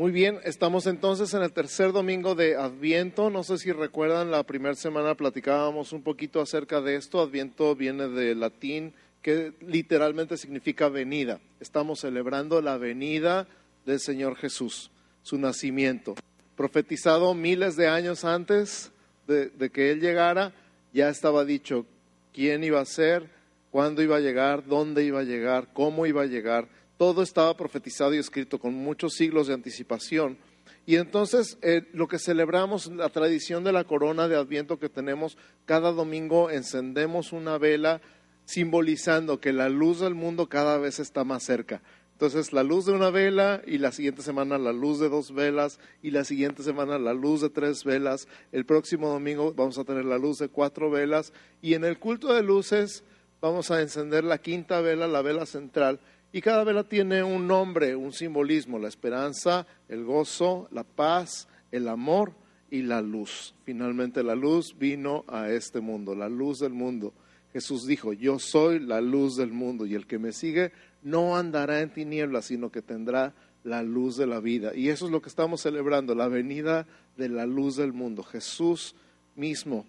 Muy bien, estamos entonces en el tercer domingo de Adviento. No sé si recuerdan, la primera semana platicábamos un poquito acerca de esto. Adviento viene del latín que literalmente significa venida. Estamos celebrando la venida del Señor Jesús, su nacimiento. Profetizado miles de años antes de, de que Él llegara, ya estaba dicho quién iba a ser, cuándo iba a llegar, dónde iba a llegar, cómo iba a llegar todo estaba profetizado y escrito con muchos siglos de anticipación. Y entonces eh, lo que celebramos, la tradición de la corona de Adviento que tenemos, cada domingo encendemos una vela simbolizando que la luz del mundo cada vez está más cerca. Entonces la luz de una vela y la siguiente semana la luz de dos velas y la siguiente semana la luz de tres velas. El próximo domingo vamos a tener la luz de cuatro velas y en el culto de luces vamos a encender la quinta vela, la vela central y cada vela tiene un nombre, un simbolismo, la esperanza, el gozo, la paz, el amor y la luz. Finalmente la luz vino a este mundo, la luz del mundo. Jesús dijo, yo soy la luz del mundo y el que me sigue no andará en tinieblas, sino que tendrá la luz de la vida. Y eso es lo que estamos celebrando, la venida de la luz del mundo. Jesús mismo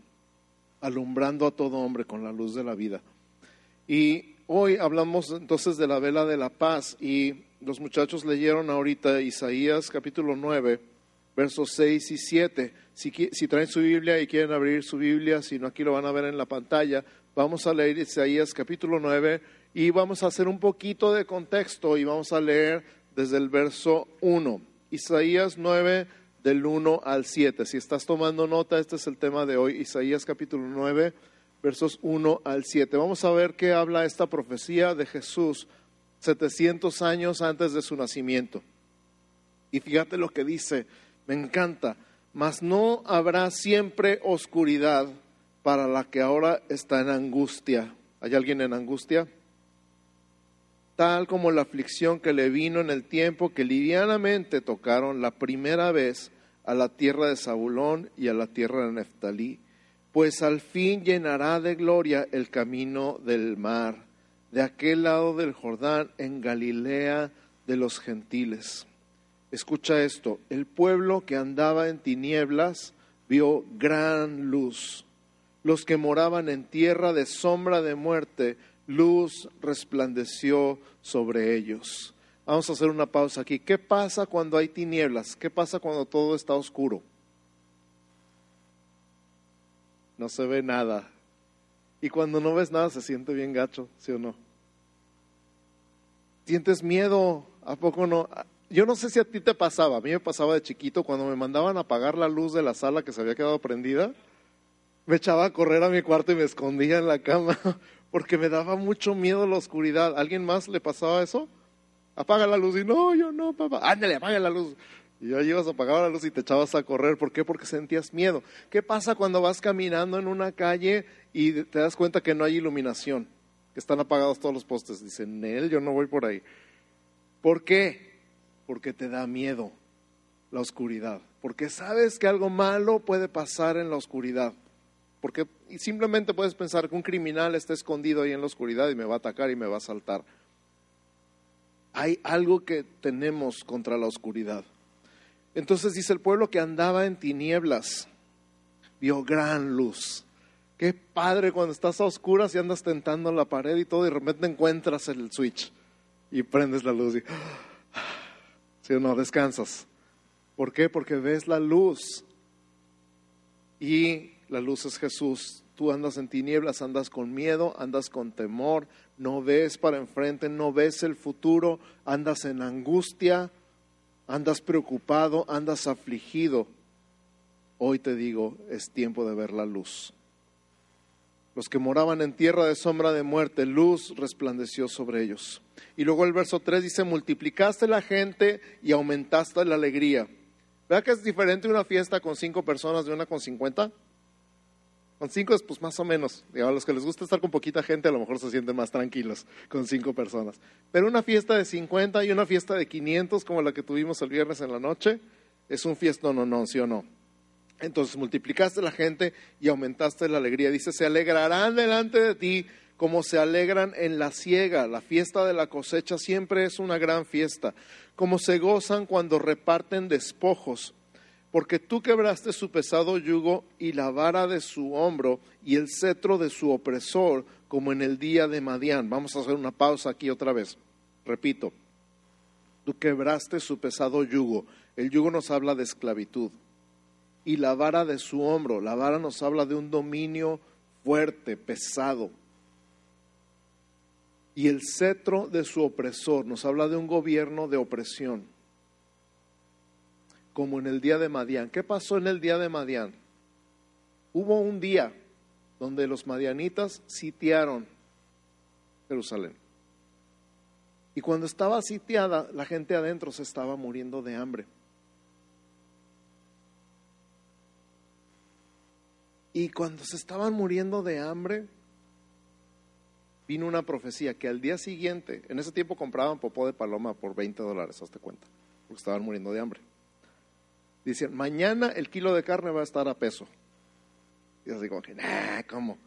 alumbrando a todo hombre con la luz de la vida. Y Hoy hablamos entonces de la vela de la paz y los muchachos leyeron ahorita Isaías capítulo 9, versos 6 y 7. Si, traen su Biblia y quieren abrir su Biblia, si no aquí lo van a ver en la pantalla, vamos a leer Isaías capítulo 9 y vamos a hacer un poquito de contexto y vamos a leer desde el verso 1. Isaías 9 del 1 al 7. Si estás tomando nota, este es el tema de hoy, Isaías capítulo 9 versos 1 al 7. Vamos a ver qué habla esta profecía de Jesús 700 años antes de su nacimiento. Y fíjate lo que dice, me encanta, mas no habrá siempre oscuridad para la que ahora está en angustia. ¿Hay alguien en angustia? Tal como la aflicción que le vino en el tiempo que livianamente tocaron la primera vez a la tierra de Zabulón y a la tierra de Neftalí pues al fin llenará de gloria el camino del mar, de aquel lado del Jordán, en Galilea de los gentiles. Escucha esto, el pueblo que andaba en tinieblas vio gran luz. Los que moraban en tierra de sombra de muerte, luz resplandeció sobre ellos. Vamos a hacer una pausa aquí. ¿Qué pasa cuando hay tinieblas? ¿Qué pasa cuando todo está oscuro? No se ve nada. Y cuando no ves nada se siente bien gacho, ¿sí o no? ¿Sientes miedo? ¿A poco no? Yo no sé si a ti te pasaba, a mí me pasaba de chiquito cuando me mandaban a apagar la luz de la sala que se había quedado prendida, me echaba a correr a mi cuarto y me escondía en la cama porque me daba mucho miedo la oscuridad. ¿Alguien más le pasaba eso? Apaga la luz y no, yo no, papá. Ándale, apaga la luz. Y ya ibas a apagar la luz y te echabas a correr. ¿Por qué? Porque sentías miedo. ¿Qué pasa cuando vas caminando en una calle y te das cuenta que no hay iluminación? Que están apagados todos los postes. Dicen, él, yo no voy por ahí. ¿Por qué? Porque te da miedo la oscuridad. Porque sabes que algo malo puede pasar en la oscuridad. Porque simplemente puedes pensar que un criminal está escondido ahí en la oscuridad y me va a atacar y me va a saltar. Hay algo que tenemos contra la oscuridad. Entonces dice el pueblo que andaba en tinieblas, vio gran luz. Qué padre cuando estás a oscuras y andas tentando la pared y todo, y de repente encuentras el switch y prendes la luz y, si no, descansas. ¿Por qué? Porque ves la luz y la luz es Jesús. Tú andas en tinieblas, andas con miedo, andas con temor, no ves para enfrente, no ves el futuro, andas en angustia, andas preocupado, andas afligido, hoy te digo, es tiempo de ver la luz. Los que moraban en tierra de sombra de muerte, luz resplandeció sobre ellos. Y luego el verso 3 dice, multiplicaste la gente y aumentaste la alegría. ¿Verdad que es diferente una fiesta con cinco personas de una con cincuenta? Con cinco es pues más o menos. a los que les gusta estar con poquita gente a lo mejor se sienten más tranquilos con cinco personas. Pero una fiesta de 50 y una fiesta de 500 como la que tuvimos el viernes en la noche es un fiesta no, no, sí o no. Entonces multiplicaste la gente y aumentaste la alegría. Dice, se alegrarán delante de ti como se alegran en la siega, la fiesta de la cosecha siempre es una gran fiesta, como se gozan cuando reparten despojos, porque tú quebraste su pesado yugo y la vara de su hombro y el cetro de su opresor, como en el día de Madián. Vamos a hacer una pausa aquí otra vez. Repito, tú quebraste su pesado yugo. El yugo nos habla de esclavitud. Y la vara de su hombro, la vara nos habla de un dominio fuerte, pesado y el cetro de su opresor. Nos habla de un gobierno de opresión, como en el día de Madián. ¿Qué pasó en el día de Madián? Hubo un día donde los madianitas sitiaron Jerusalén. Y cuando estaba sitiada, la gente adentro se estaba muriendo de hambre. Y cuando se estaban muriendo de hambre, vino una profecía que al día siguiente, en ese tiempo compraban popó de paloma por 20 dólares, hazte cuenta, porque estaban muriendo de hambre. Dicen, mañana el kilo de carne va a estar a peso. Y yo digo, nah, ¿cómo?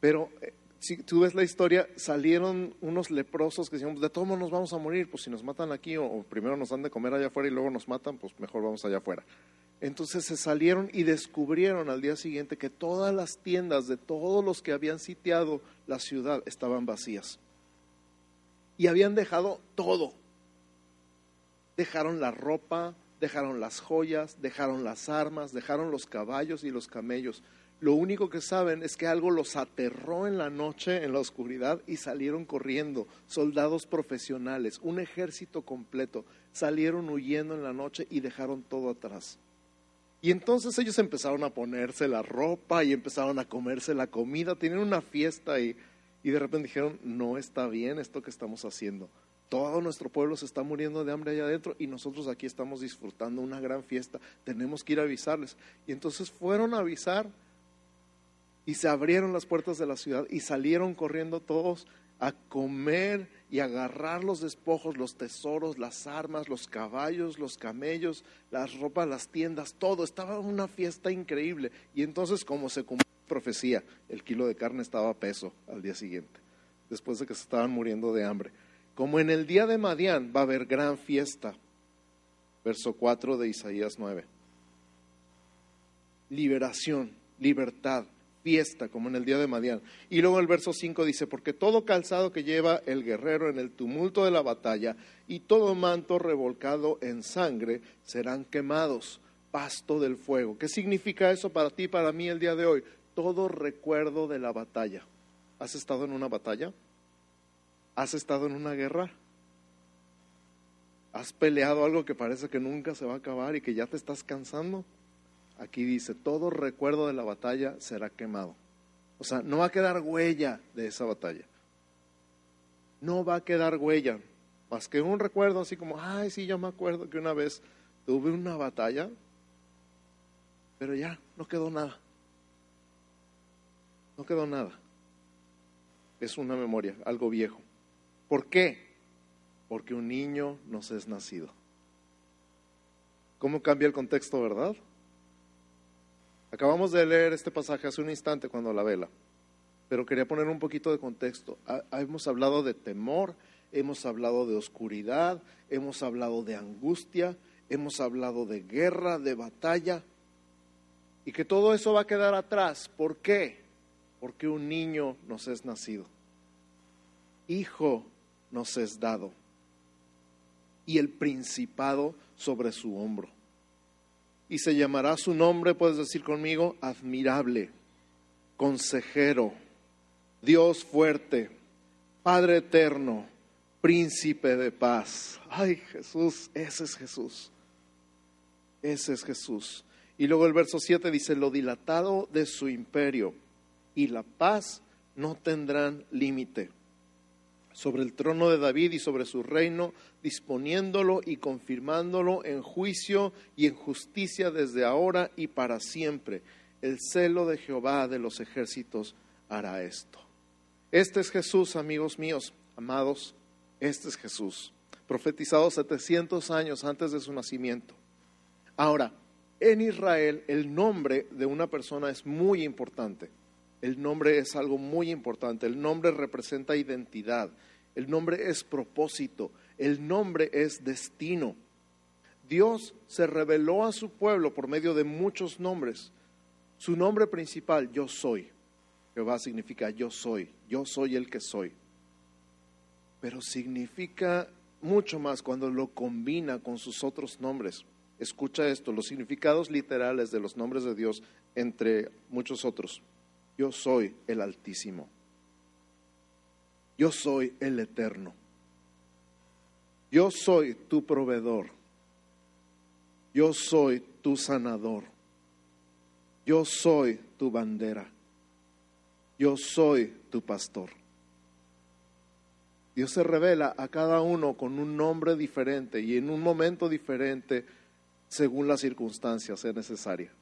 Pero eh, si tú ves la historia, salieron unos leprosos que decían, de todos modos nos vamos a morir, pues si nos matan aquí o, primero nos dan de comer allá afuera y luego nos matan, pues mejor vamos allá afuera. Entonces se salieron y descubrieron al día siguiente que todas las tiendas de todos los que habían sitiado la ciudad estaban vacías. Y habían dejado todo. Dejaron la ropa, dejaron las joyas, dejaron las armas, dejaron los caballos y los camellos. Lo único que saben es que algo los aterró en la noche, en la oscuridad, y salieron corriendo. Soldados profesionales, un ejército completo, salieron huyendo en la noche y dejaron todo atrás. Y entonces ellos empezaron a ponerse la ropa y empezaron a comerse la comida, tenían una fiesta y, y de repente dijeron, no está bien esto que estamos haciendo. Todo nuestro pueblo se está muriendo de hambre allá adentro y nosotros aquí estamos disfrutando una gran fiesta. Tenemos que ir a avisarles. Y entonces fueron a avisar y se abrieron las puertas de la ciudad y salieron corriendo todos a comer y agarrar los despojos, los tesoros, las armas, los caballos, los camellos, las ropas, las tiendas, todo. Estaba una fiesta increíble. Y entonces, como se cumplió la profecía, el kilo de carne estaba a peso al día siguiente, después de que se estaban muriendo de hambre. Como en el día de Madián va a haber gran fiesta. Verso 4 de Isaías 9. Liberación, libertad, fiesta, como en el día de Madián. Y luego el verso 5 dice, porque todo calzado que lleva el guerrero en el tumulto de la batalla y todo manto revolcado en sangre serán quemados, pasto del fuego. ¿Qué significa eso para ti y para mí el día de hoy? Todo recuerdo de la batalla. ¿Has estado en una batalla? ¿Has estado en una guerra? ¿Has peleado algo que parece que nunca se va a acabar y que ya te estás cansando? aquí dice, todo recuerdo de la batalla será quemado. O sea, no va a quedar huella de esa batalla. No va a quedar huella, más que un recuerdo así como, ay, sí, yo me acuerdo que una vez tuve una batalla, pero ya, no quedó nada. No quedó nada. Es una memoria, algo viejo. ¿Por qué? Porque un niño nos es nacido. ¿Cómo cambia el contexto, verdad? Acabamos de leer este pasaje hace un instante cuando la vela, pero quería poner un poquito de contexto. hemos hablado de temor, hemos hablado de oscuridad, hemos hablado de angustia, hemos hablado de guerra, de batalla, y que todo eso va a quedar atrás. ¿Por qué? Porque un niño nos es nacido, hijo nos es dado, y el principado sobre su hombro y se llamará su nombre, puedes decir conmigo, admirable, consejero, Dios fuerte, Padre eterno, príncipe de paz. Ay Jesús, ese es Jesús. Ese es Jesús. Y luego el verso 7 dice, lo dilatado de su imperio y la paz no tendrán límite sobre el trono de David y sobre su reino, disponiéndolo y confirmándolo en juicio y en justicia desde ahora y para siempre. El celo de Jehová de los ejércitos hará esto. Este es Jesús, amigos míos, amados, este es Jesús, profetizado 700 años antes de su nacimiento. Ahora, en Israel el nombre de una persona es muy importante. El nombre es algo muy importante. El nombre representa identidad. El nombre es propósito. El nombre es destino. Dios se reveló a su pueblo por medio de muchos nombres. Su nombre principal, yo soy. Jehová significa yo soy, yo soy el que soy. Pero significa mucho más cuando lo combina con sus otros nombres. Escucha esto, los significados literales de los nombres de Dios entre muchos otros. Yo soy el Altísimo. Yo soy el Eterno. Yo soy tu proveedor yo soy tu sanador, yo soy tu bandera, yo soy tu pastor. Dios se revela a cada uno con un nombre diferente y en un momento diferente según las circunstancias es necesaria.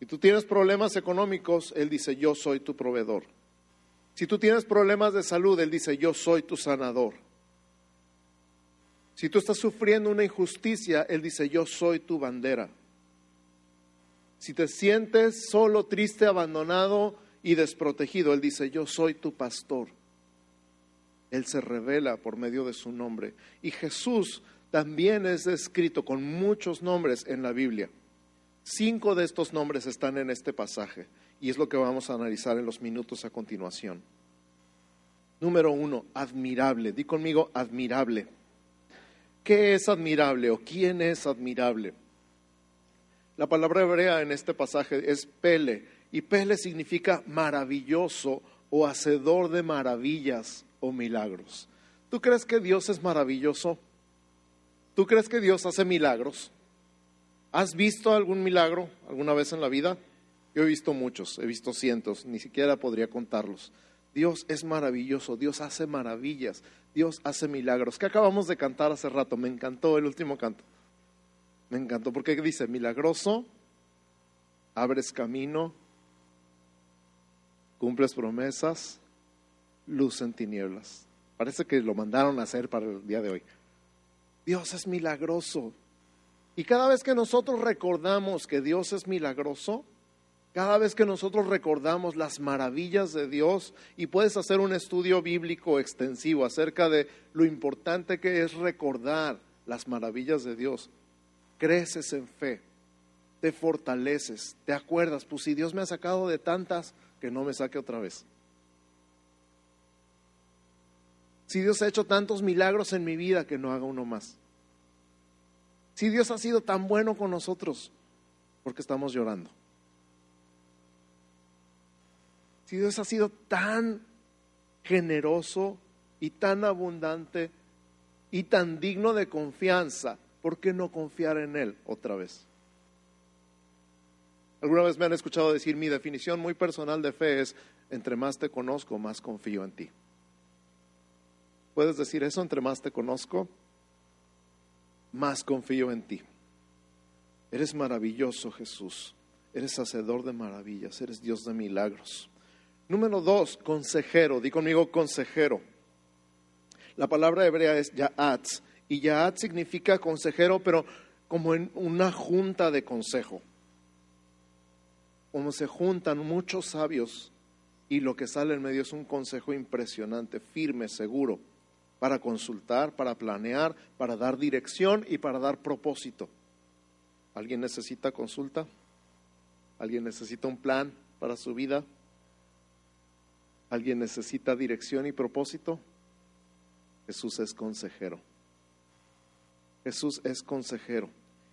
Si tú tienes problemas económicos, Él dice, yo soy tu proveedor. Si tú tienes problemas de salud, Él dice, yo soy tu sanador. Si tú estás sufriendo una injusticia, Él dice, yo soy tu bandera. Si te sientes solo, triste, abandonado y desprotegido, Él dice, yo soy tu pastor. Él se revela por medio de su nombre. Y Jesús también es descrito con muchos nombres en la Biblia. Cinco de estos nombres están en este pasaje y es lo que vamos a analizar en los minutos a continuación. Número uno, admirable. Di conmigo, admirable. ¿Qué es admirable o quién es admirable? La palabra hebrea en este pasaje es pele y pele significa maravilloso o hacedor de maravillas o milagros. ¿Tú crees que Dios es maravilloso? ¿Tú crees que Dios hace milagros? ¿Has visto algún milagro alguna vez en la vida? Yo he visto muchos, he visto cientos, ni siquiera podría contarlos. Dios es maravilloso, Dios hace maravillas, Dios hace milagros. ¿Qué acabamos de cantar hace rato? Me encantó el último canto. Me encantó porque dice, milagroso, abres camino, cumples promesas, luz en tinieblas. Parece que lo mandaron a hacer para el día de hoy. Dios es milagroso. Y cada vez que nosotros recordamos que Dios es milagroso, cada vez que nosotros recordamos las maravillas de Dios y puedes hacer un estudio bíblico extensivo acerca de lo importante que es recordar las maravillas de Dios, creces en fe, te fortaleces, te acuerdas, pues si Dios me ha sacado de tantas, que no me saque otra vez. Si Dios ha hecho tantos milagros en mi vida, que no haga uno más. Si Dios ha sido tan bueno con nosotros, porque estamos llorando. Si Dios ha sido tan generoso y tan abundante y tan digno de confianza, ¿por qué no confiar en Él otra vez? Alguna vez me han escuchado decir, mi definición muy personal de fe es, entre más te conozco, más confío en ti. ¿Puedes decir eso? Entre más te conozco, más confío en ti. Eres maravilloso, Jesús. Eres hacedor de maravillas. Eres Dios de milagros. Número dos, consejero. Di conmigo consejero. La palabra hebrea es Ya'atz. Y Ya'atz significa consejero, pero como en una junta de consejo. Como se juntan muchos sabios y lo que sale en medio es un consejo impresionante, firme, seguro, para consultar, para planear, para dar dirección y para dar propósito. ¿Alguien necesita consulta? ¿Alguien necesita un plan para su vida? ¿Alguien necesita dirección y propósito? Jesús es consejero. Jesús es consejero.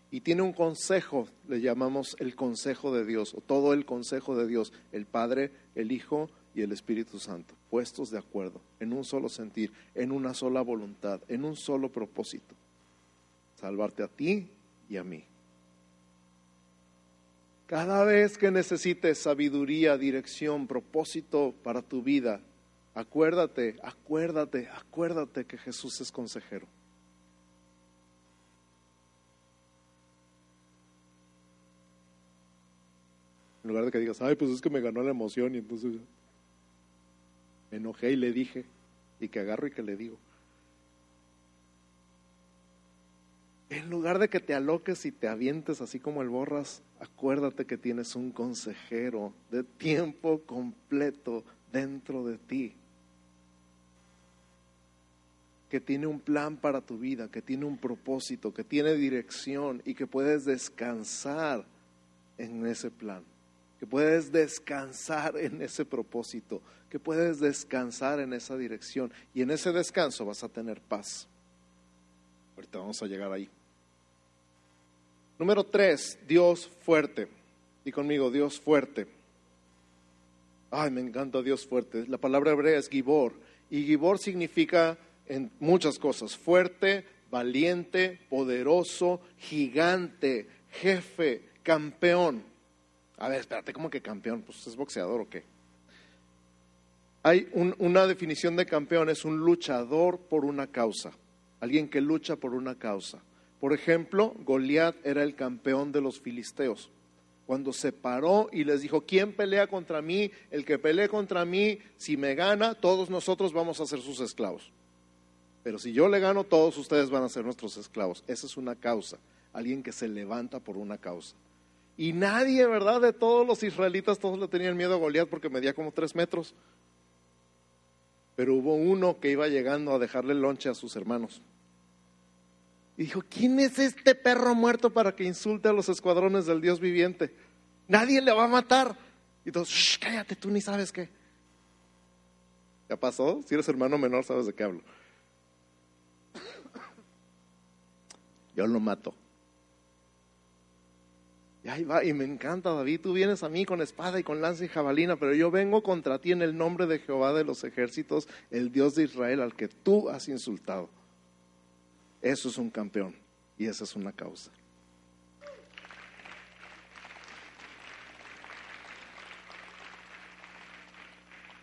Y tiene un consejo, le llamamos el consejo de Dios, o todo el consejo de Dios, el Padre, el Hijo y el Espíritu Santo, puestos de acuerdo, en un solo sentir, en una sola voluntad, en un solo propósito. Salvarte a ti y a mí. Cada vez que necesites sabiduría, dirección, propósito para tu vida, acuérdate, acuérdate, acuérdate que Jesús es consejero. En lugar de que digas, ay, pues es que me ganó la emoción y entonces me enojé y le dije, y que agarro y que le digo. En lugar de que te aloques y te avientes así como el borras, acuérdate que tienes un consejero de tiempo completo dentro de ti, que tiene un plan para tu vida, que tiene un propósito, que tiene dirección y que puedes descansar en ese plan, que puedes descansar en ese propósito, que puedes descansar en esa dirección y en ese descanso vas a tener paz. Ahorita vamos a llegar ahí. Número tres, Dios fuerte. Y conmigo, Dios fuerte. Ay, me encanta Dios fuerte. La palabra hebrea es Gibor. Y Gibor significa en muchas cosas. Fuerte, valiente, poderoso, gigante, jefe, campeón. A ver, espérate, ¿cómo que campeón? Pues es boxeador o qué. Hay una definición de campeón, es un luchador por una causa, alguien que lucha por una causa. Por ejemplo, Goliat era el campeón de los filisteos. Cuando se paró y les dijo, ¿quién pelea contra mí? El que pelee contra mí, si me gana, todos nosotros vamos a ser sus esclavos. Pero si yo le gano, todos ustedes van a ser nuestros esclavos. Esa es una causa, alguien que se levanta por una causa. Y nadie, ¿verdad? De todos los israelitas, todos le tenían miedo a Goliat porque medía como tres metros. Pero hubo uno que iba llegando a dejarle lonche a sus hermanos. Y dijo, ¿quién es este perro muerto para que insulte a los escuadrones del Dios viviente? Nadie le va a matar. Y todos, cállate, tú ni sabes qué. ¿Ya pasó? Si eres hermano menor, sabes de qué hablo. Yo lo mato. Y ahí va, y me encanta, David, tú vienes a mí con espada y con lanza y jabalina, pero yo vengo contra ti en el nombre de Jehová de los ejércitos, el Dios de Israel, al que tú has insultado. Eso es un campeón y esa es una causa.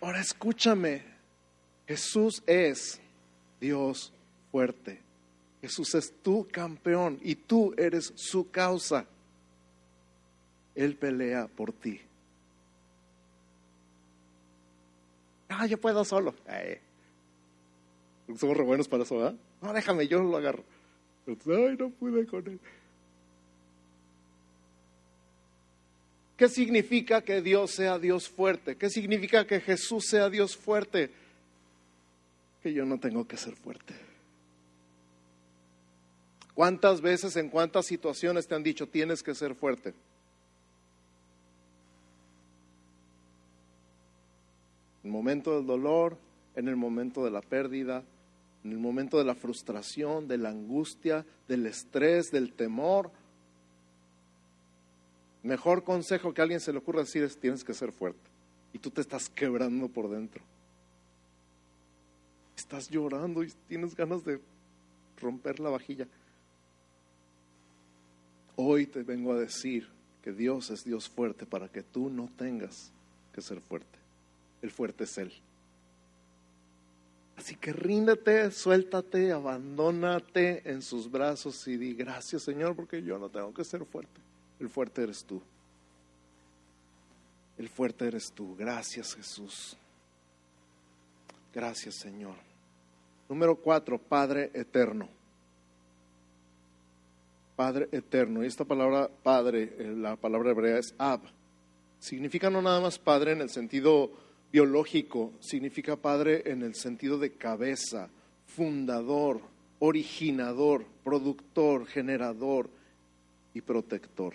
Ahora escúchame, Jesús es Dios fuerte. Jesús es tu campeón y tú eres su causa. Él pelea por ti. Ah, yo puedo solo. Somos re buenos para eso, ¿verdad? No, déjame, yo lo agarro. Ay, no pude con él. ¿Qué significa que Dios sea Dios fuerte? ¿Qué significa que Jesús sea Dios fuerte? Que yo no tengo que ser fuerte. ¿Cuántas veces, en cuántas situaciones te han dicho tienes que ser fuerte? En el momento del dolor, en el momento de la pérdida, en el momento de la frustración, de la angustia, del estrés, del temor. Mejor consejo que a alguien se le ocurra decir es tienes que ser fuerte. Y tú te estás quebrando por dentro. Estás llorando y tienes ganas de romper la vajilla. Hoy te vengo a decir que Dios es Dios fuerte para que tú no tengas que ser fuerte. El fuerte es Él. Así que ríndete, suéltate, abandónate en sus brazos y di gracias Señor porque yo no tengo que ser fuerte. El fuerte eres tú. El fuerte eres tú. Gracias Jesús. Gracias Señor. Número cuatro, Padre eterno. Padre eterno. Y esta palabra Padre, eh, la palabra hebrea es Ab. Significa no nada más Padre en el sentido biológico significa padre en el sentido de cabeza, fundador, originador, productor, generador y protector.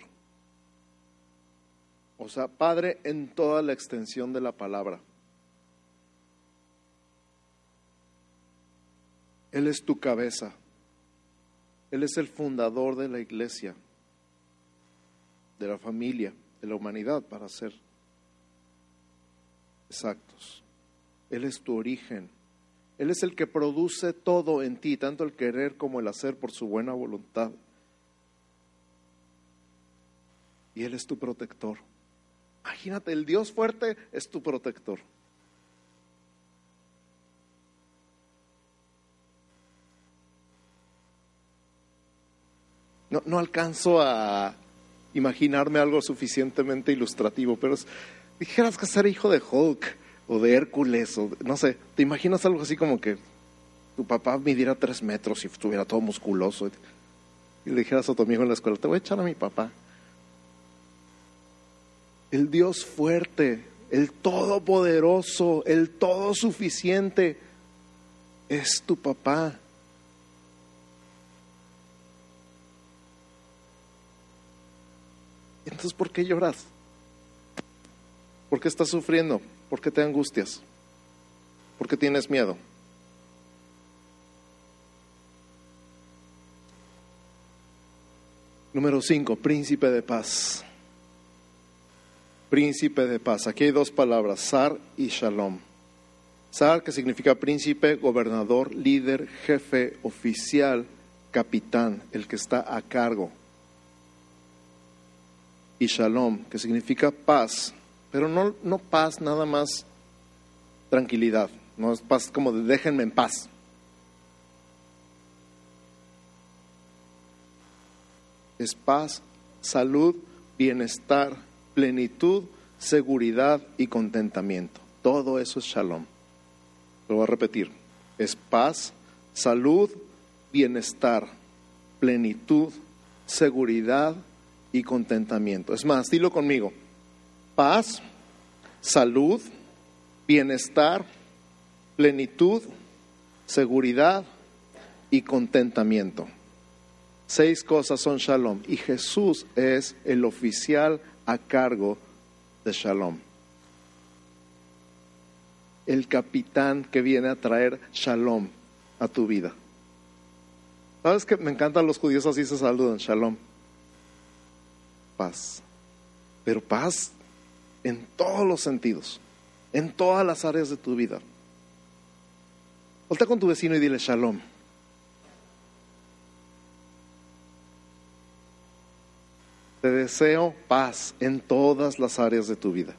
O sea, padre en toda la extensión de la palabra. Él es tu cabeza. Él es el fundador de la iglesia, de la familia, de la humanidad, para ser exactos. Él es tu origen. Él es el que produce todo en ti, tanto el querer como el hacer por su buena voluntad. Y Él es tu protector. Imagínate, el Dios fuerte es tu protector. No, no alcanzo a imaginarme algo suficientemente ilustrativo, pero es, dijeras que ser hijo de Hulk o de Hércules, o no sé, ¿te imaginas algo así como que tu papá midiera tres metros y estuviera todo musculoso? y le dijeras a tu amigo en la escuela, te voy a echar a mi papá. El Dios fuerte, el todopoderoso, el todo suficiente, es tu papá. Entonces, ¿por qué lloras? ¿Por qué estás sufriendo? ¿Por qué te angustias? ¿Por qué tienes miedo? Número cinco, príncipe de paz. Príncipe de paz. Aquí hay dos palabras, Sar y Shalom. Sar, que significa príncipe, gobernador, líder, jefe, oficial, capitán, el que está a cargo. Y Shalom, que significa paz, pero no, no paz nada más tranquilidad, no es paz como de déjenme en paz. es paz, salud, bienestar, plenitud, seguridad y contentamiento. Todo eso es shalom. Lo voy a repetir. Es paz, salud, bienestar, plenitud, seguridad y contentamiento. Es más, dilo conmigo. Paz, salud, bienestar, plenitud, seguridad y contentamiento. Seis cosas son shalom y Jesús es el oficial a cargo de shalom. El capitán que viene a traer shalom a tu vida. ¿Sabes que me encantan los judíos así se saludan? Shalom. Paz. Pero paz en todos los sentidos, en todas las áreas de tu vida. Volta con tu vecino y dile shalom. Te deseo paz en todas las áreas de tu vida.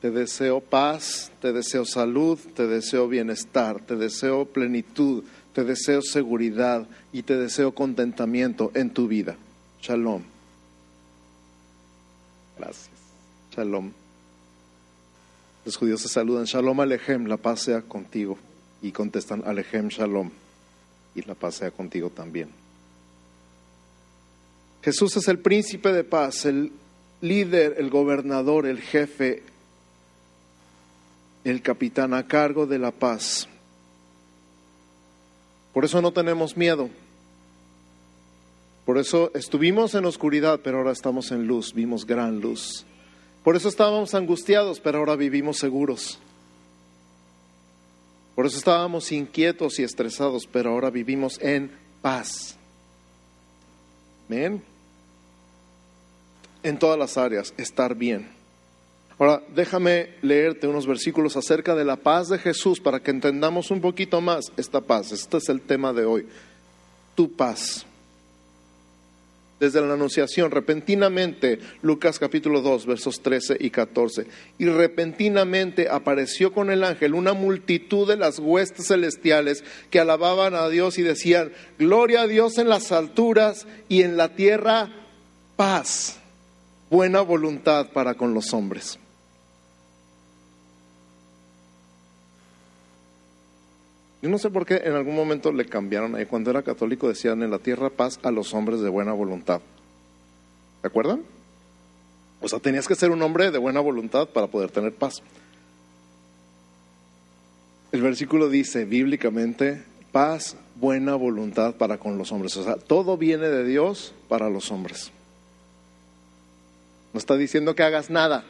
Te deseo paz, te deseo salud, te deseo bienestar, te deseo plenitud, te deseo seguridad y te deseo contentamiento en tu vida. Shalom. Gracias. Shalom. Los judíos se saludan, Shalom Alejem, la paz sea contigo. Y contestan, Alejem Shalom, y la paz sea contigo también. Jesús es el príncipe de paz, el líder, el gobernador, el jefe, el capitán a cargo de la paz. Por eso no tenemos miedo. Por eso estuvimos en oscuridad, pero ahora estamos en luz, vimos gran luz. Por eso estábamos angustiados, pero ahora vivimos seguros. Por eso estábamos inquietos y estresados, pero ahora vivimos en paz. Amén en todas las áreas, estar bien. Ahora, déjame leerte unos versículos acerca de la paz de Jesús para que entendamos un poquito más esta paz. Este es el tema de hoy. Tu paz. Desde la anunciación, repentinamente, Lucas capítulo 2, versos 13 y 14, y repentinamente apareció con el ángel una multitud de las huestes celestiales que alababan a Dios y decían, Gloria a Dios en las alturas y en la tierra paz buena voluntad para con los hombres. Yo no sé por qué en algún momento le cambiaron ahí. Cuando era católico decían en la tierra paz a los hombres de buena voluntad. ¿Se acuerdan? O sea, tenías que ser un hombre de buena voluntad para poder tener paz. El versículo dice bíblicamente, paz, buena voluntad para con los hombres. O sea, todo viene de Dios para los hombres. No está diciendo que hagas nada.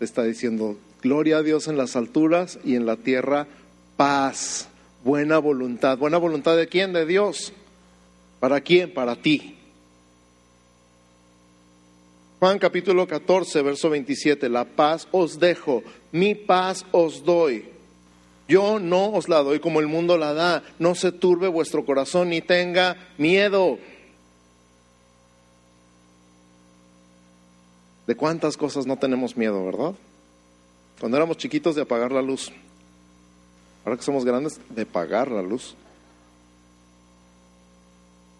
Está diciendo, gloria a Dios en las alturas y en la tierra, paz, buena voluntad. ¿Buena voluntad de quién? De Dios. ¿Para quién? Para ti. Juan capítulo 14, verso 27, la paz os dejo, mi paz os doy. Yo no os la doy como el mundo la da. No se turbe vuestro corazón ni tenga miedo. De cuántas cosas no tenemos miedo, ¿verdad? Cuando éramos chiquitos de apagar la luz. Ahora que somos grandes, de pagar la luz.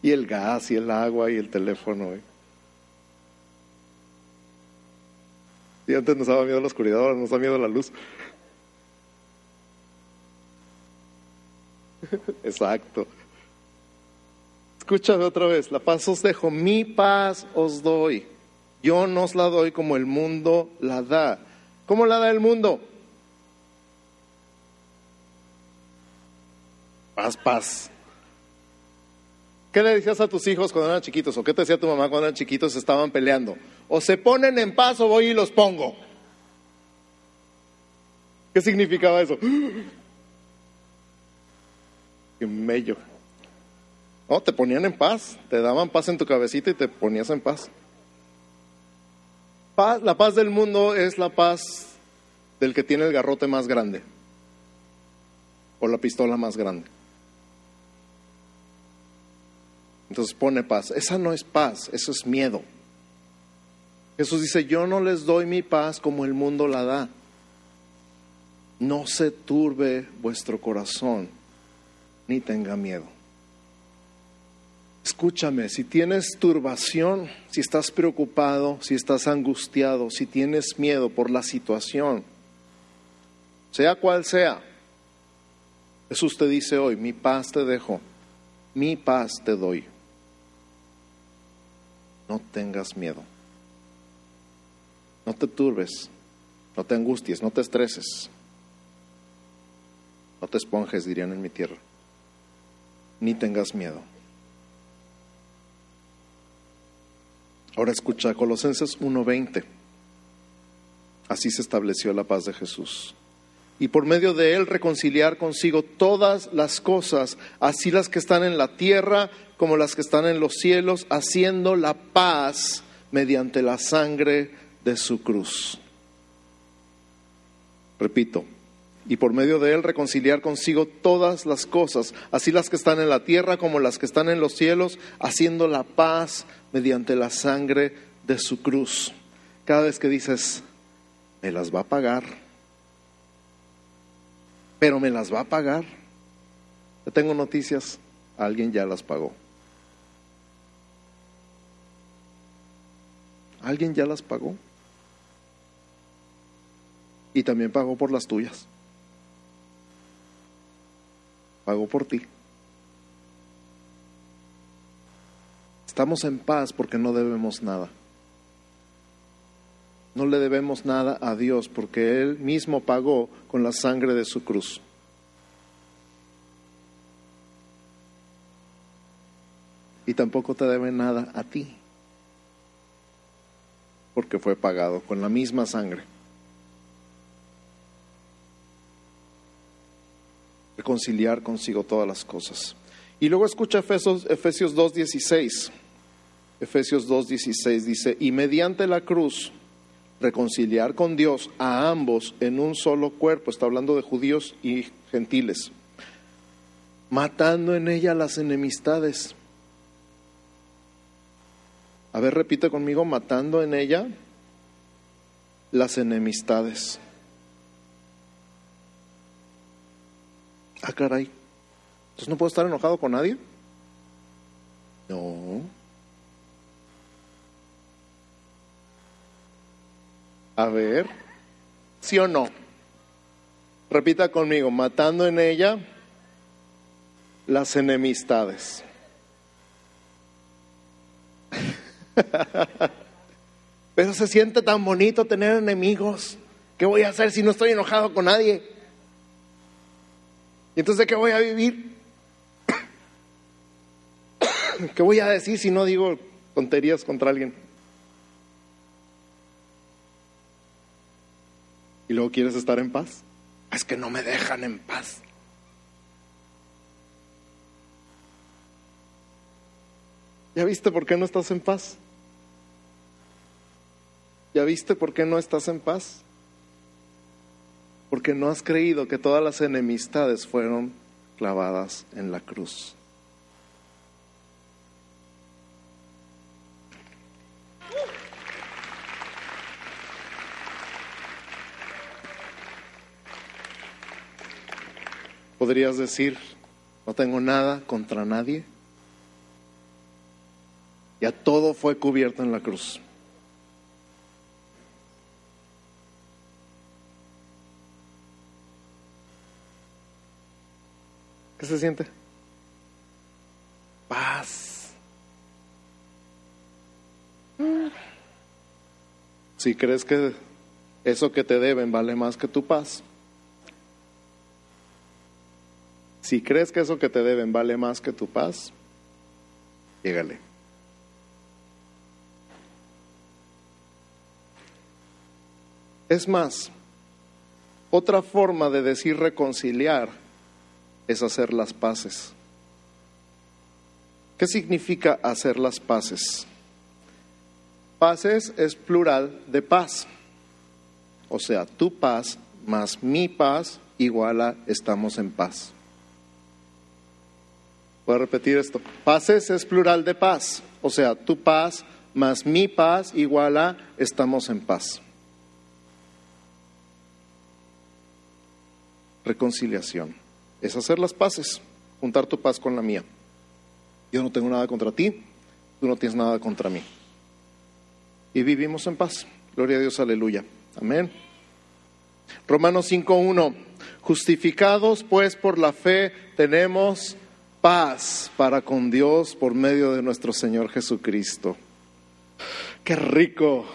Y el gas, y el agua, y el teléfono. ¿eh? Y antes nos daba miedo la oscuridad, ahora nos da miedo la luz. Exacto. Escúchame otra vez, la paz os dejo, mi paz os doy. Yo no os la doy como el mundo la da. ¿Cómo la da el mundo? Paz, paz. ¿Qué le decías a tus hijos cuando eran chiquitos? ¿O qué te decía tu mamá cuando eran chiquitos estaban peleando? O se ponen en paz o voy y los pongo. ¿Qué significaba eso? Qué mello. No, te ponían en paz, te daban paz en tu cabecita y te ponías en paz. La paz del mundo es la paz del que tiene el garrote más grande o la pistola más grande. Entonces pone paz. Esa no es paz, eso es miedo. Jesús dice, yo no les doy mi paz como el mundo la da. No se turbe vuestro corazón, ni tenga miedo. Escúchame, si tienes turbación, si estás preocupado, si estás angustiado, si tienes miedo por la situación, sea cual sea, Jesús te dice hoy, mi paz te dejo, mi paz te doy no tengas miedo. No te turbes, no te angusties, no te estreses. No te esponjes, dirían en mi tierra. Ni tengas miedo. Ahora escucha Colosenses 1:20. Así se estableció la paz de Jesús. Y por medio de él reconciliar consigo todas las cosas, así las que están en la tierra como las que están en los cielos, haciendo la paz mediante la sangre de su cruz. Repito, y por medio de él reconciliar consigo todas las cosas, así las que están en la tierra como las que están en los cielos, haciendo la paz mediante la sangre de su cruz. Cada vez que dices, me las va a pagar, pero me las va a pagar. Yo tengo noticias, alguien ya las pagó. Alguien ya las pagó. Y también pagó por las tuyas. Pagó por ti. Estamos en paz porque no debemos nada. No le debemos nada a Dios porque Él mismo pagó con la sangre de su cruz. Y tampoco te debe nada a ti porque fue pagado con la misma sangre. Reconciliar consigo todas las cosas. Y luego escucha Efesios, Efesios 2.16. Efesios 2.16 dice, y mediante la cruz reconciliar con Dios a ambos en un solo cuerpo, está hablando de judíos y gentiles, matando en ella las enemistades a ver, repite conmigo, matando en ella las enemistades. Ah, caray. Entonces no puedo estar enojado con nadie. No. A ver, ¿sí o no? Repita conmigo, matando en ella las enemistades. Pero se siente tan bonito tener enemigos. ¿Qué voy a hacer si no estoy enojado con nadie? ¿Y entonces qué voy a vivir? ¿Qué voy a decir si no digo tonterías contra alguien? Y luego quieres estar en paz. Es que no me dejan en paz. ¿Ya viste por qué no estás en paz? ¿Ya viste por qué no estás en paz? Porque no has creído que todas las enemistades fueron clavadas en la cruz. Podrías decir, no tengo nada contra nadie. Ya todo fue cubierto en la cruz. ¿Qué se siente? Paz. Si crees que eso que te deben vale más que tu paz. Si crees que eso que te deben vale más que tu paz, llégale. Es más, otra forma de decir reconciliar es hacer las paces. ¿Qué significa hacer las paces? Paces es plural de paz. O sea, tu paz más mi paz igual a estamos en paz. Voy a repetir esto. Paces es plural de paz. O sea, tu paz más mi paz igual a estamos en paz. reconciliación. Es hacer las paces, juntar tu paz con la mía. Yo no tengo nada contra ti, tú no tienes nada contra mí. Y vivimos en paz. Gloria a Dios, aleluya. Amén. Romanos 5.1. Justificados pues por la fe tenemos paz para con Dios por medio de nuestro Señor Jesucristo. Qué rico.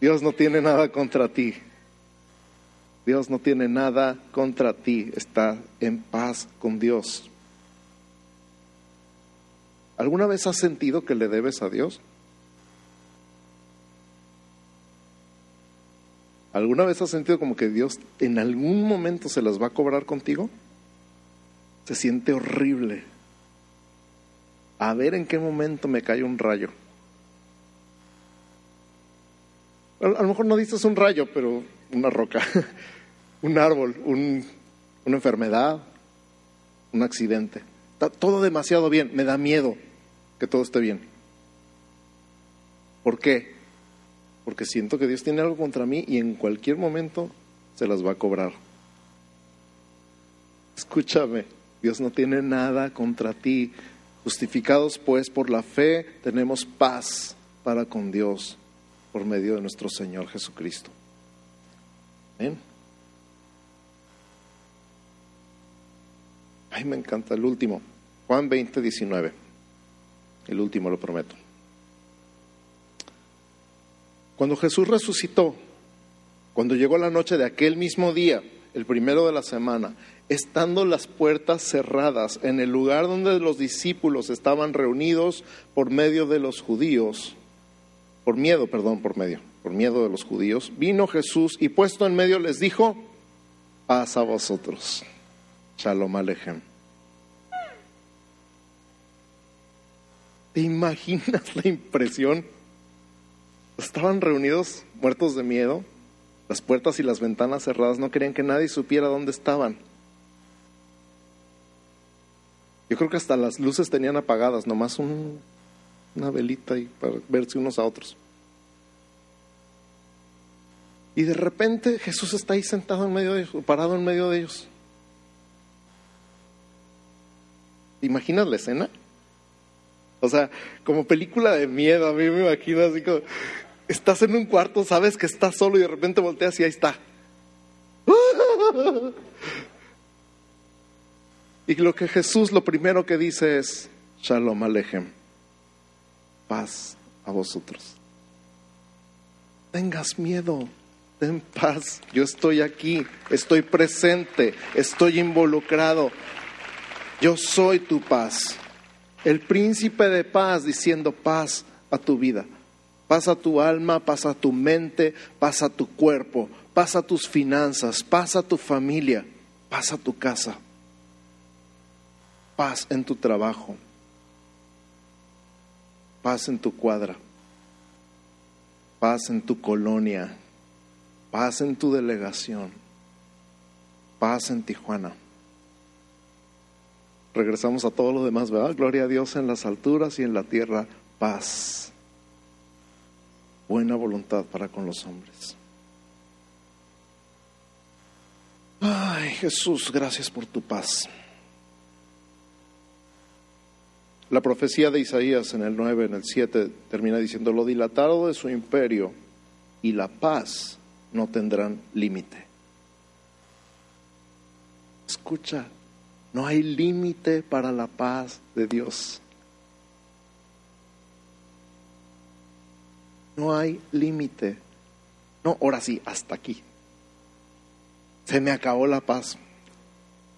Dios no tiene nada contra ti. Dios no tiene nada contra ti, está en paz con Dios. ¿Alguna vez has sentido que le debes a Dios? ¿Alguna vez has sentido como que Dios en algún momento se las va a cobrar contigo? Se siente horrible. A ver en qué momento me cae un rayo. A lo mejor no dices un rayo, pero una roca. un árbol, una enfermedad, un accidente. Está todo demasiado bien, me da miedo que todo esté bien. ¿Por qué? Porque siento que Dios tiene algo contra mí y en cualquier momento se las va a cobrar. Escúchame, Dios no tiene nada contra ti. Justificados pues por la fe, tenemos paz para con Dios por medio de nuestro Señor Jesucristo. Amén. Ay, me encanta el último. Juan 20, 19. El último, lo prometo. Cuando Jesús resucitó, cuando llegó la noche de aquel mismo día, el primero de la semana, estando las puertas cerradas en el lugar donde los discípulos estaban reunidos por medio de los judíos, por miedo, perdón, por medio, por miedo de los judíos, vino Jesús y puesto en medio les dijo, paz a vosotros. Shalom Alejem. ¿Te imaginas la impresión? Estaban reunidos muertos de miedo, las puertas y las ventanas cerradas, no querían que nadie supiera dónde estaban. Yo creo que hasta las luces tenían apagadas, nomás una velita y para verse unos a otros. Y de repente Jesús está ahí sentado en medio de ellos, parado en medio de ellos. ¿Te imaginas la escena? O sea, como película de miedo, a mí me imagino así como, estás en un cuarto, sabes que estás solo y de repente volteas y ahí está. Y lo que Jesús lo primero que dice es, Shalom Alejem, paz a vosotros. Tengas miedo, ten paz, yo estoy aquí, estoy presente, estoy involucrado, yo soy tu paz. El príncipe de paz diciendo paz a tu vida. Paz a tu alma, paz a tu mente, paz a tu cuerpo, paz a tus finanzas, paz a tu familia, paz a tu casa, paz en tu trabajo, paz en tu cuadra, paz en tu colonia, paz en tu delegación, paz en Tijuana regresamos a todo lo demás, ¿verdad? Gloria a Dios en las alturas y en la tierra, paz. Buena voluntad para con los hombres. Ay, Jesús, gracias por tu paz. La profecía de Isaías en el 9, en el 7, termina diciendo, lo dilatado de su imperio y la paz no tendrán límite. Escucha no hay límite para la paz de Dios. No hay límite. No, ahora sí, hasta aquí. Se me acabó la paz.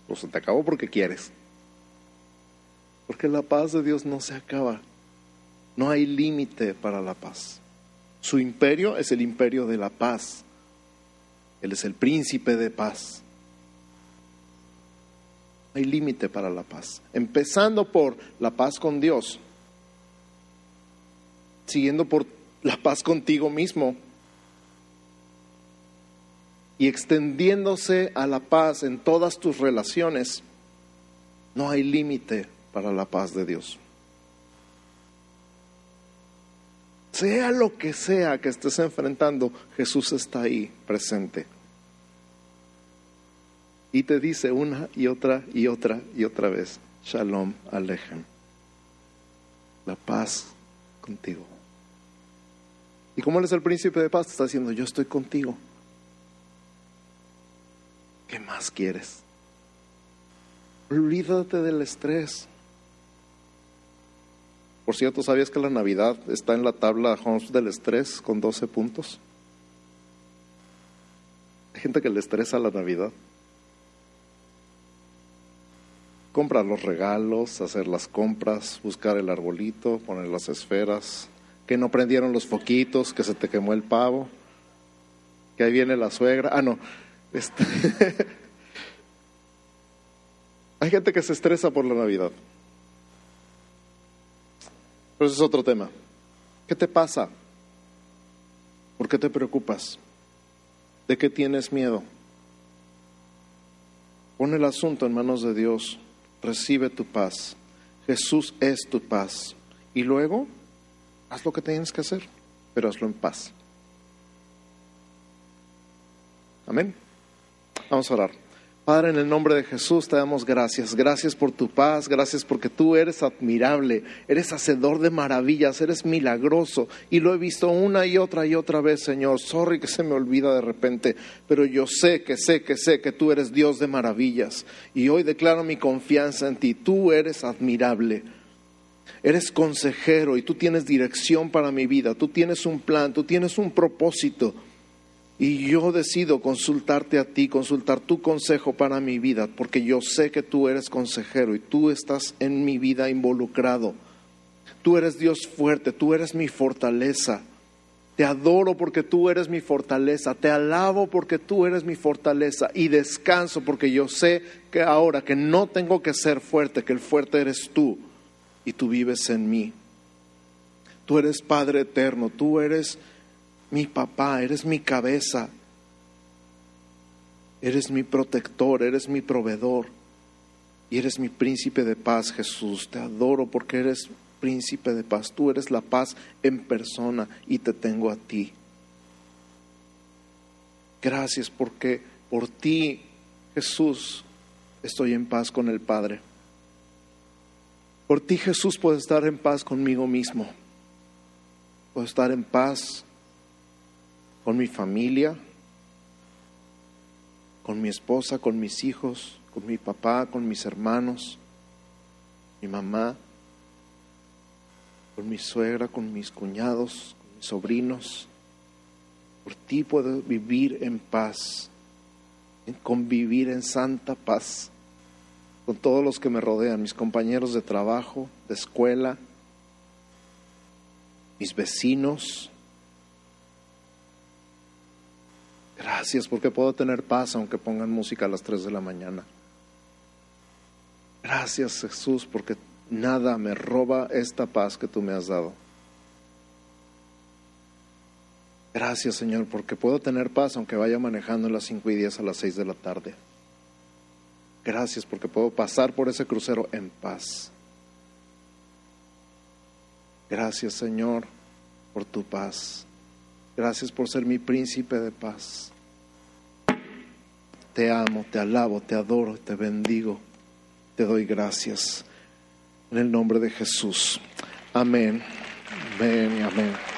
Pues se te acabó porque quieres. Porque la paz de Dios no se acaba. No hay límite para la paz. Su imperio es el imperio de la paz. Él es el príncipe de paz. Hay límite para la paz. Empezando por la paz con Dios, siguiendo por la paz contigo mismo y extendiéndose a la paz en todas tus relaciones, no hay límite para la paz de Dios. Sea lo que sea que estés enfrentando, Jesús está ahí presente. Y te dice una y otra y otra y otra vez, Shalom Alejem. La paz contigo. Y como Él es el príncipe de paz, te está diciendo, yo estoy contigo. ¿Qué más quieres? Olvídate del estrés. Por cierto, ¿sabías que la Navidad está en la tabla Holmes del estrés con 12 puntos? Hay gente que le estresa la Navidad. Comprar los regalos, hacer las compras, buscar el arbolito, poner las esferas, que no prendieron los foquitos, que se te quemó el pavo, que ahí viene la suegra. Ah, no. Este Hay gente que se estresa por la Navidad. Pero ese es otro tema. ¿Qué te pasa? ¿Por qué te preocupas? ¿De qué tienes miedo? Pon el asunto en manos de Dios. Recibe tu paz. Jesús es tu paz. Y luego, haz lo que tienes que hacer, pero hazlo en paz. Amén. Vamos a orar. Padre, en el nombre de Jesús te damos gracias. Gracias por tu paz, gracias porque tú eres admirable, eres hacedor de maravillas, eres milagroso. Y lo he visto una y otra y otra vez, Señor. Sorry que se me olvida de repente, pero yo sé que sé que sé que tú eres Dios de maravillas. Y hoy declaro mi confianza en ti. Tú eres admirable. Eres consejero y tú tienes dirección para mi vida. Tú tienes un plan, tú tienes un propósito. Y yo decido consultarte a ti, consultar tu consejo para mi vida, porque yo sé que tú eres consejero y tú estás en mi vida involucrado. Tú eres Dios fuerte, tú eres mi fortaleza. Te adoro porque tú eres mi fortaleza, te alabo porque tú eres mi fortaleza y descanso porque yo sé que ahora que no tengo que ser fuerte, que el fuerte eres tú y tú vives en mí. Tú eres Padre eterno, tú eres mi papá, eres mi cabeza, eres mi protector, eres mi proveedor y eres mi príncipe de paz, Jesús. Te adoro porque eres príncipe de paz. Tú eres la paz en persona y te tengo a ti. Gracias porque por ti, Jesús, estoy en paz con el Padre. Por ti, Jesús, puedo estar en paz conmigo mismo. Puedo estar en paz con mi familia, con mi esposa, con mis hijos, con mi papá, con mis hermanos, mi mamá, con mi suegra, con mis cuñados, con mis sobrinos. Por ti puedo vivir en paz, en convivir en santa paz con todos los que me rodean, mis compañeros de trabajo, de escuela, mis vecinos, Gracias porque puedo tener paz aunque pongan música a las 3 de la mañana. Gracias Jesús porque nada me roba esta paz que tú me has dado. Gracias Señor porque puedo tener paz aunque vaya manejando las 5 y 10 a las 6 de la tarde. Gracias porque puedo pasar por ese crucero en paz. Gracias Señor por tu paz. Gracias por ser mi príncipe de paz. Te amo, te alabo, te adoro, te bendigo. Te doy gracias. En el nombre de Jesús. Amén. Amén amén.